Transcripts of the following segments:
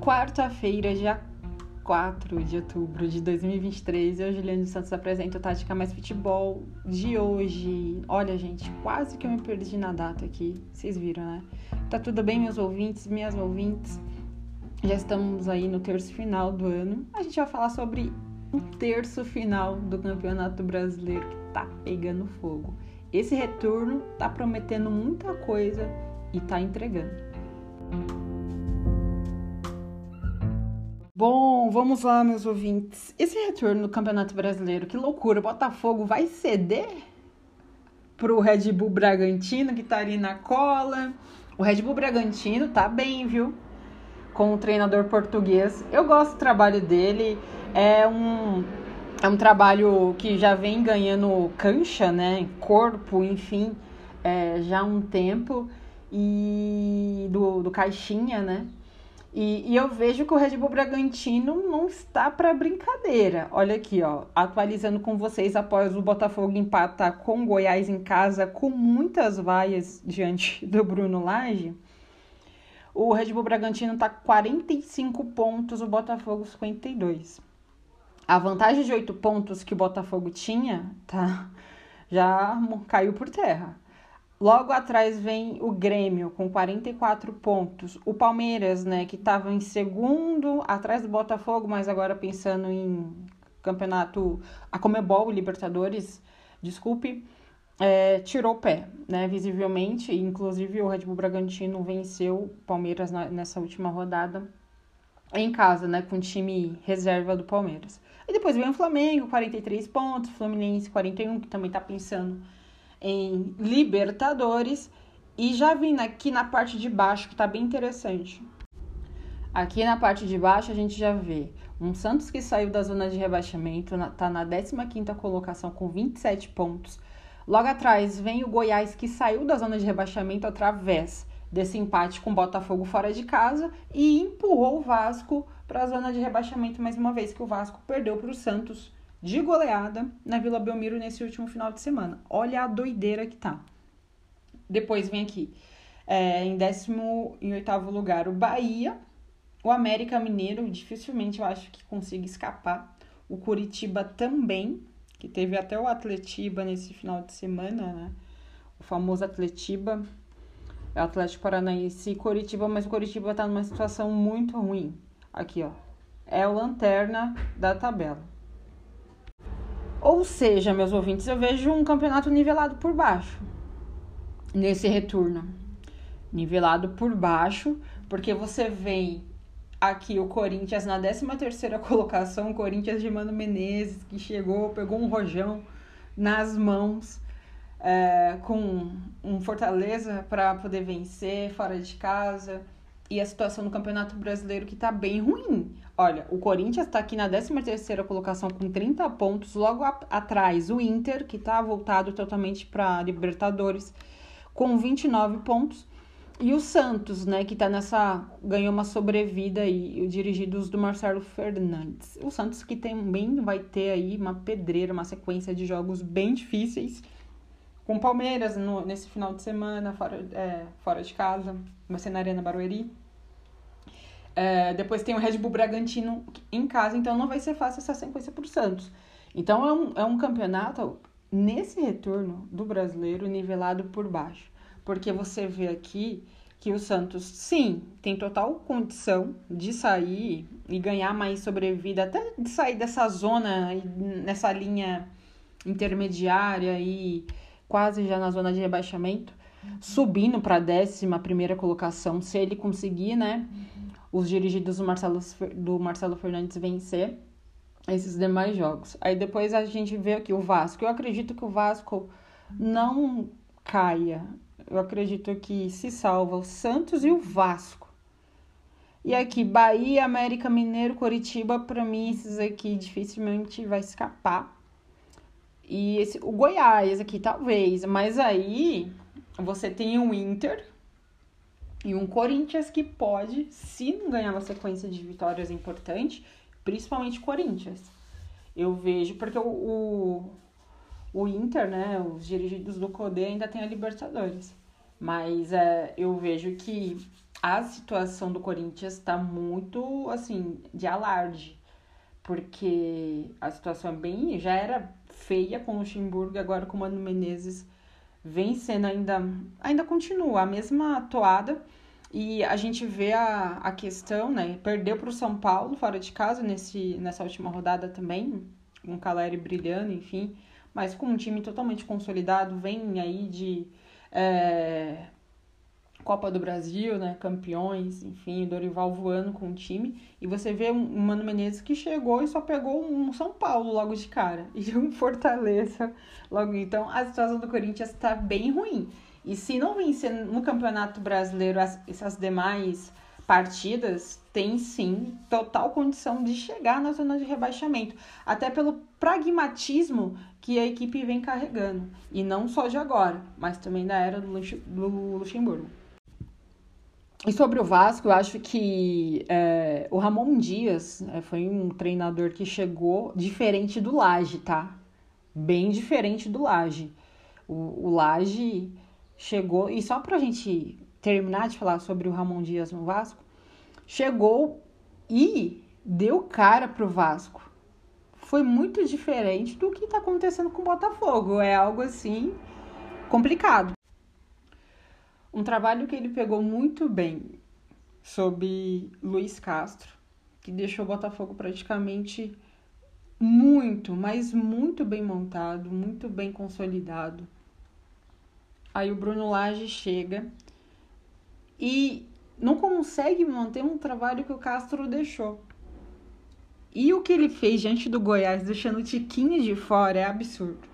quarta-feira, dia 4 de outubro de 2023. Eu, Juliane Santos, apresento o Tática Mais Futebol de hoje. Olha, gente, quase que eu me perdi na data aqui. Vocês viram, né? Tá tudo bem, meus ouvintes, minhas ouvintes? Já estamos aí no terço final do ano. A gente vai falar sobre um terço final do Campeonato Brasileiro que tá pegando fogo. Esse retorno tá prometendo muita coisa e tá entregando. Bom, vamos lá, meus ouvintes. Esse retorno do Campeonato Brasileiro, que loucura! O Botafogo vai ceder pro Red Bull Bragantino, que tá ali na cola. O Red Bull Bragantino tá bem, viu? Com o treinador português. Eu gosto do trabalho dele. É um, é um trabalho que já vem ganhando cancha, né? Corpo, enfim, é, já há um tempo. E do, do Caixinha, né? E, e, eu vejo que o Red Bull Bragantino não está para brincadeira. Olha aqui, ó, atualizando com vocês após o Botafogo empatar com o Goiás em casa com muitas vaias diante do Bruno Lage. O Red Bull Bragantino está 45 pontos, o Botafogo 52. A vantagem de 8 pontos que o Botafogo tinha, tá? Já caiu por terra. Logo atrás vem o Grêmio com 44 pontos. O Palmeiras, né, que estava em segundo, atrás do Botafogo, mas agora pensando em campeonato, a Comebol, Libertadores, desculpe, é, tirou o pé, né, visivelmente. Inclusive o Red Bull Bragantino venceu o Palmeiras na, nessa última rodada em casa, né, com o time reserva do Palmeiras. E depois vem o Flamengo, 43 pontos, Fluminense 41, que também está pensando em Libertadores. E já vim aqui na parte de baixo, que tá bem interessante. Aqui na parte de baixo a gente já vê um Santos que saiu da zona de rebaixamento, tá na 15ª colocação com 27 pontos. Logo atrás vem o Goiás que saiu da zona de rebaixamento através desse empate com o Botafogo fora de casa e empurrou o Vasco para a zona de rebaixamento mais uma vez que o Vasco perdeu para o Santos de goleada na Vila Belmiro nesse último final de semana. Olha a doideira que tá. Depois vem aqui, é, em décimo e oitavo lugar, o Bahia, o América Mineiro, dificilmente eu acho que consiga escapar. O Curitiba também, que teve até o Atletiba nesse final de semana, né? O famoso Atletiba, é o Atlético Paranaense e Curitiba, mas o Curitiba tá numa situação muito ruim. Aqui, ó. É o lanterna da tabela. Ou seja, meus ouvintes, eu vejo um campeonato nivelado por baixo nesse retorno. Nivelado por baixo, porque você vem aqui o Corinthians na 13 terceira colocação, o Corinthians de Mano Menezes, que chegou, pegou um rojão nas mãos, é, com um Fortaleza para poder vencer fora de casa, e a situação no Campeonato Brasileiro que tá bem ruim. Olha, o Corinthians está aqui na 13ª colocação com 30 pontos, logo a, atrás o Inter, que está voltado totalmente para Libertadores, com 29 pontos, e o Santos, né, que tá nessa ganhou uma sobrevida aí, dirigidos do Marcelo Fernandes. O Santos que também vai ter aí uma pedreira, uma sequência de jogos bem difíceis, com o Palmeiras no, nesse final de semana, fora, é, fora de casa, vai ser na Arena Barueri. É, depois tem o Red Bull Bragantino em casa, então não vai ser fácil essa sequência para o Santos. Então é um, é um campeonato, nesse retorno do brasileiro, nivelado por baixo. Porque você vê aqui que o Santos, sim, tem total condição de sair e ganhar mais sobrevida, até de sair dessa zona, nessa linha intermediária e quase já na zona de rebaixamento, subindo para a décima primeira colocação, se ele conseguir, né? Os dirigidos do Marcelo, do Marcelo Fernandes vencer esses demais jogos. Aí depois a gente vê aqui o Vasco. Eu acredito que o Vasco não caia. Eu acredito que se salva o Santos e o Vasco. E aqui, Bahia, América Mineiro, Coritiba, para mim, esses aqui dificilmente vai escapar. E esse, o Goiás aqui, talvez. Mas aí você tem o Inter, e um Corinthians que pode, se não ganhar uma sequência de vitórias importante, principalmente Corinthians. Eu vejo, porque o, o, o Inter, né, os dirigidos do Codê ainda tem a Libertadores. Mas é, eu vejo que a situação do Corinthians está muito, assim, de alarde. Porque a situação é bem. Já era feia com o Luxemburgo, agora com o Mano Menezes vem sendo ainda. Ainda continua a mesma toada. E a gente vê a, a questão, né? Perdeu para o São Paulo fora de casa nesse, nessa última rodada também, com o Caleri brilhando, enfim. Mas com um time totalmente consolidado, vem aí de. É, Copa do Brasil, né, campeões, enfim, Dorival voando com o time, e você vê um Mano Menezes que chegou e só pegou um São Paulo logo de cara, e um Fortaleza logo. Então, a situação do Corinthians está bem ruim. E se não vencer no Campeonato Brasileiro as, essas demais partidas, tem sim total condição de chegar na zona de rebaixamento, até pelo pragmatismo que a equipe vem carregando, e não só de agora, mas também da era do Luxemburgo. E sobre o Vasco, eu acho que é, o Ramon Dias é, foi um treinador que chegou diferente do Laje, tá? Bem diferente do Laje. O, o Laje chegou, e só pra gente terminar de falar sobre o Ramon Dias no Vasco, chegou e deu cara pro Vasco. Foi muito diferente do que tá acontecendo com o Botafogo. É algo assim complicado. Um trabalho que ele pegou muito bem sob Luiz Castro, que deixou o Botafogo praticamente muito, mas muito bem montado, muito bem consolidado. Aí o Bruno Lage chega e não consegue manter um trabalho que o Castro deixou. E o que ele fez diante do Goiás, deixando o Tiquinho de fora, é absurdo.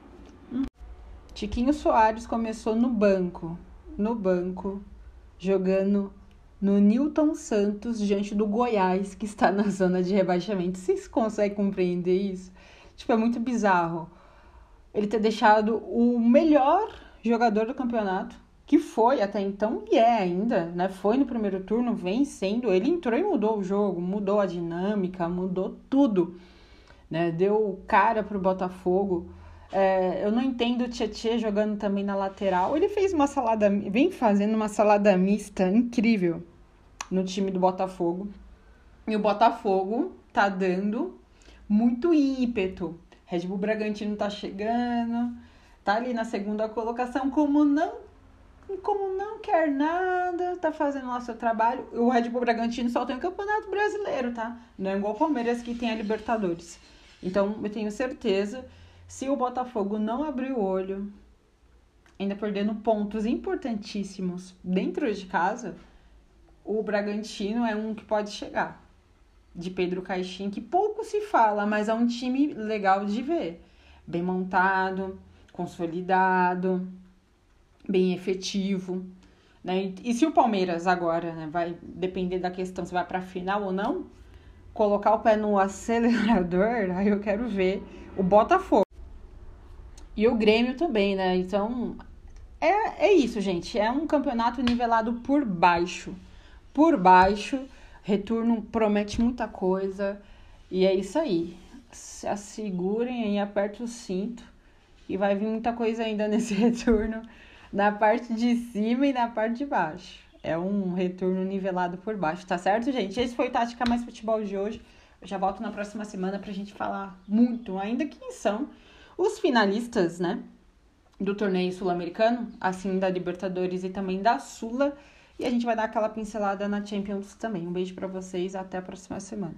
Tiquinho Soares começou no banco, no banco, jogando no Newton Santos diante do Goiás, que está na zona de rebaixamento. Vocês conseguem compreender isso? Tipo, é muito bizarro. Ele ter deixado o melhor jogador do campeonato, que foi até então e é ainda, né? Foi no primeiro turno, vem sendo. Ele entrou e mudou o jogo, mudou a dinâmica, mudou tudo, né? Deu cara pro Botafogo. É, eu não entendo o Tietchan jogando também na lateral. Ele fez uma salada, vem fazendo uma salada mista incrível no time do Botafogo. E o Botafogo tá dando muito ímpeto. Red Bull Bragantino tá chegando, tá ali na segunda colocação, como não como não quer nada, tá fazendo lá seu trabalho. O Red Bull Bragantino só tem o Campeonato Brasileiro, tá? Não é igual o Palmeiras que tem a Libertadores. Então, eu tenho certeza se o Botafogo não abrir o olho, ainda perdendo pontos importantíssimos dentro de casa, o Bragantino é um que pode chegar. De Pedro Caixinha, que pouco se fala, mas é um time legal de ver. Bem montado, consolidado, bem efetivo. Né? E se o Palmeiras agora né, vai depender da questão se vai para a final ou não, colocar o pé no acelerador, aí eu quero ver o Botafogo. E o Grêmio também, né? Então, é, é isso, gente. É um campeonato nivelado por baixo. Por baixo, retorno promete muita coisa. E é isso aí. Se assegurem e apertem o cinto. E vai vir muita coisa ainda nesse retorno. Na parte de cima e na parte de baixo. É um retorno nivelado por baixo, tá certo, gente? Esse foi o Tática Mais Futebol de hoje. Eu já volto na próxima semana pra gente falar muito, ainda quem são os finalistas, né, do torneio sul-americano, assim da Libertadores e também da Sula. E a gente vai dar aquela pincelada na Champions também. Um beijo para vocês, até a próxima semana.